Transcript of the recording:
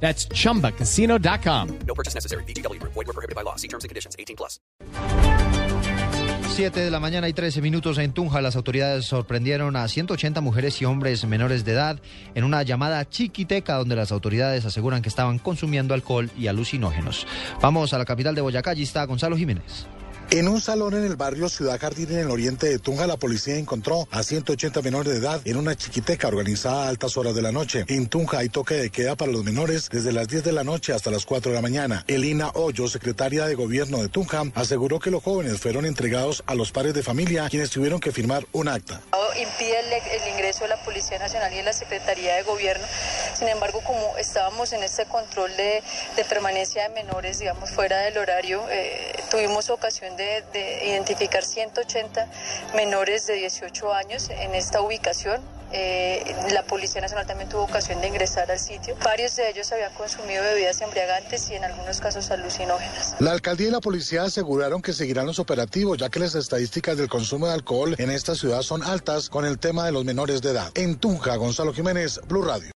That's chumbacasino.com. No purchase necessary. BGW. Void were prohibited by law. See terms and conditions. 18 plus. 7 de la mañana y 13 minutos en Tunja. Las autoridades sorprendieron a 180 mujeres y hombres menores de edad en una llamada chiquiteca donde las autoridades aseguran que estaban consumiendo alcohol y alucinógenos. Vamos a la capital de Boyacá. Allí está Gonzalo Jiménez. En un salón en el barrio Ciudad Jardín en el oriente de Tunja, la policía encontró a 180 menores de edad en una chiquiteca organizada a altas horas de la noche. En Tunja hay toque de queda para los menores desde las 10 de la noche hasta las 4 de la mañana. Elina Hoyo, secretaria de gobierno de Tunja, aseguró que los jóvenes fueron entregados a los padres de familia, quienes tuvieron que firmar un acta. Impide el, ingreso de la Policía Nacional y de la Secretaría de Gobierno. Sin embargo, como estábamos en este control de, de permanencia de menores, digamos, fuera del horario, eh, tuvimos ocasión de, de, identificar 180 menores de 18 años en esta ubicación. Eh, la Policía Nacional también tuvo ocasión de ingresar al sitio. Varios de ellos habían consumido bebidas embriagantes y en algunos casos alucinógenas. La alcaldía y la policía aseguraron que seguirán los operativos, ya que las estadísticas del consumo de alcohol en esta ciudad son altas con el tema de los menores de edad. En Tunja, Gonzalo Jiménez, Blue Radio.